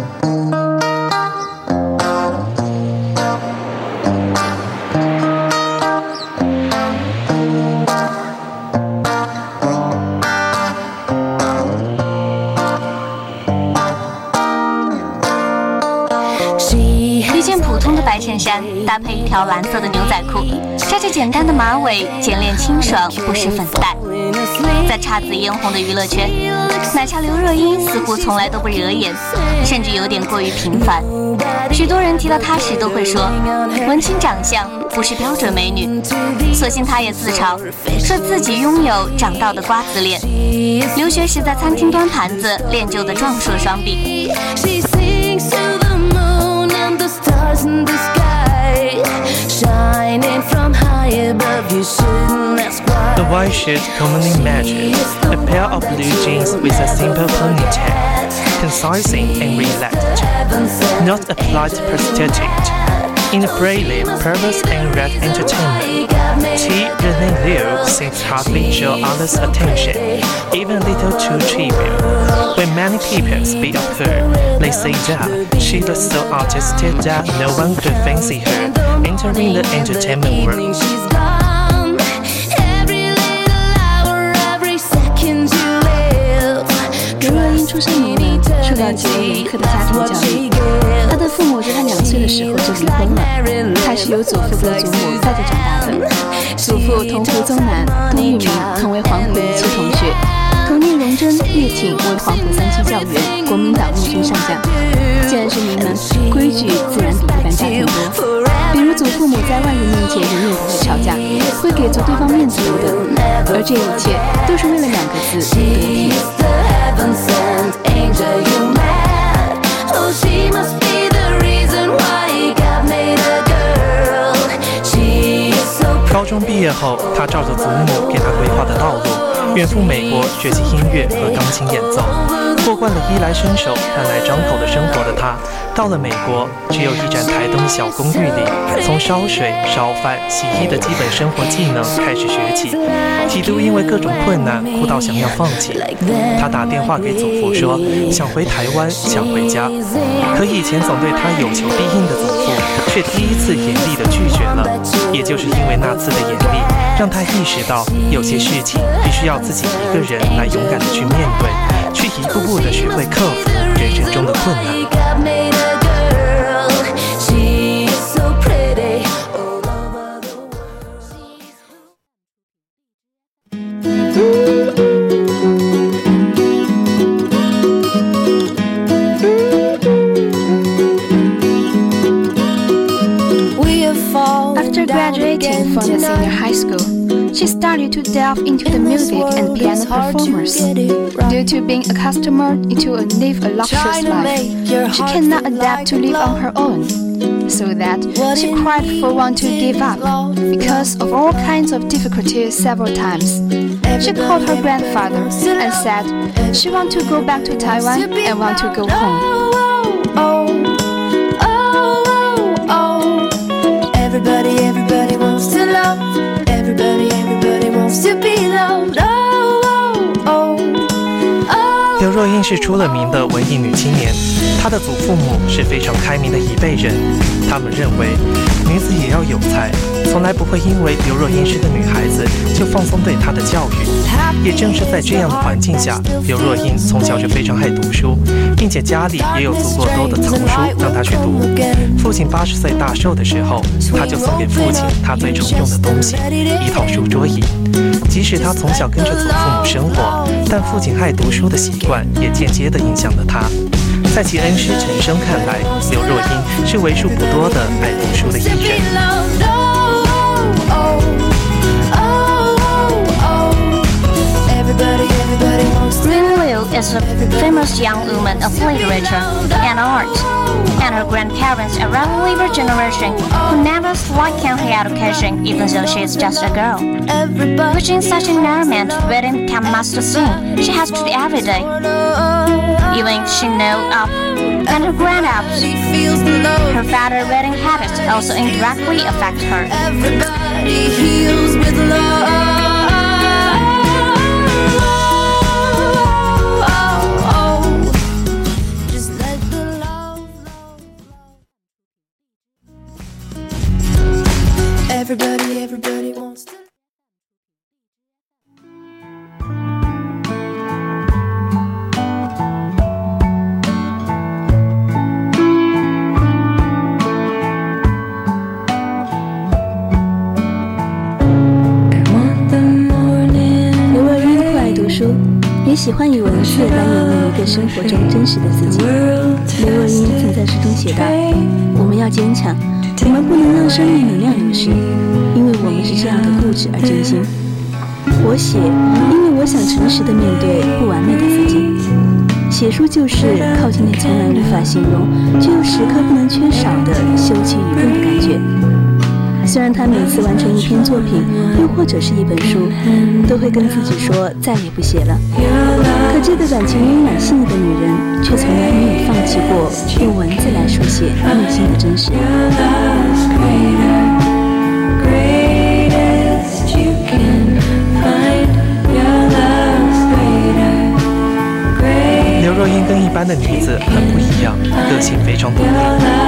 Thank you. 衬衫搭配一条蓝色的牛仔裤，扎着简单的马尾，简练清爽，不施粉黛。在姹紫嫣红的娱乐圈，奶茶刘若英似乎从来都不惹眼，甚至有点过于平凡。许多人提到她时都会说，文青长相不是标准美女。所幸她也自嘲，说自己拥有长到的瓜子脸，留学时在餐厅端盘子练就的壮硕双臂。stars in the sky shining from high above. You shouldn't ask why. The white shirt commonly matches a pair of blue jeans with a simple ponytail, concising and relaxed, not applied prosthetic. In the prelude, purpose and red entertainment, T. Renee Liu seems hardly draw others' attention, even a little too trivial. When many people speak of her, they say that she was so artistic that no one could fancy her entering the entertainment world. 到极为严苛的家庭教育，他的父母在他两岁的时候就离婚了。他是由祖父和祖母带着长大的。祖父同胡宗南、杜聿明同为黄埔一期同学，同聂荣臻、叶挺为黄埔三期教员，国民党陆军上将。既然是名门，规矩自然比一般家庭多。比如祖父母在外人面前永远不会吵架，会给足对方面子等。而这一切都是为了两个字：毕业后，他照着祖母给他规划的道路，远赴美国学习音乐和钢琴演奏。过惯了衣来伸手、饭来张口的生活的他，到了美国，只有一盏台灯小公寓里，从烧水、烧饭、洗衣的基本生活技能开始学起。几度因为各种困难哭到想要放弃，他打电话给祖父说想回台湾，想回家。可以前总对他有求必应的祖父，却第一次严厉地拒绝了。也就是为那次的严厉，让他意识到有些事情必须要自己一个人来勇敢的去面对，去一步步的学会克服人生中的困难。From the senior high school, she started to delve into the music and piano performance. Due to being accustomed to a live a luxurious life, she cannot adapt to live on her own. So that she cried for one to give up because of all kinds of difficulties several times. She called her grandfather and said she want to go back to Taiwan and want to go home. 刘若英是出了名的文艺女青年，她的祖父母是非常开明的一辈人，他们认为女子也要有才。从来不会因为刘若英是个女孩子就放松对她的教育。也正是在这样的环境下，刘若英从小就非常爱读书，并且家里也有足够多的藏书让她去读。父亲八十岁大寿的时候，她就送给父亲她最常用的东西——一套书桌椅。即使她从小跟着祖父母生活，但父亲爱读书的习惯也间接地影响了她。在其恩师陈升看来，刘若英是为数不多的爱读书的艺人。is a famous young woman of literature and art, and her grandparents are relatively generation who never. Education even though she is just a girl. Which in such an environment reading can master sing, she has to do every day. Even she knows up and her grown-ups. Her father reading habits also indirectly affect her. everybody, everybody wants to. On, 爱读书，也喜欢语文，也当你有一个生活中真实的自己。刘若英曾在诗中写道：“我们要坚强。”我们不能让生命能量流失，因为我们是这样的固执而真心。”我写，因为我想诚实的面对不完美的自己。写书就是靠近那从来无法形容，却又时刻不能缺少的羞怯与痛的感觉。虽然他每次完成一篇作品，又或者是一本书，都会跟自己说再也不写了。可这个感情温暖细腻的女人，却从来没有放弃过用文字来书写内心的真实。刘若英跟一般的女子很不一样，个性非常独立。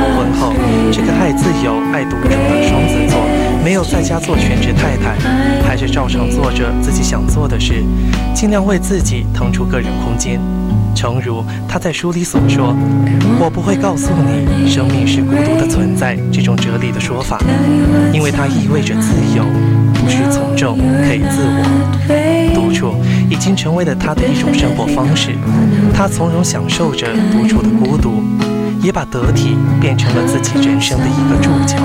自由、爱独处的双子座，没有在家做全职太太，还是照常做着自己想做的事，尽量为自己腾出个人空间。诚如他在书里所说：“我不会告诉你，生命是孤独的存在这种哲理的说法，因为它意味着自由，不需从众，可以自我。独处已经成为了他的一种生活方式，他从容享受着独处的孤独，也把得体变成了自己人生的一个注脚。”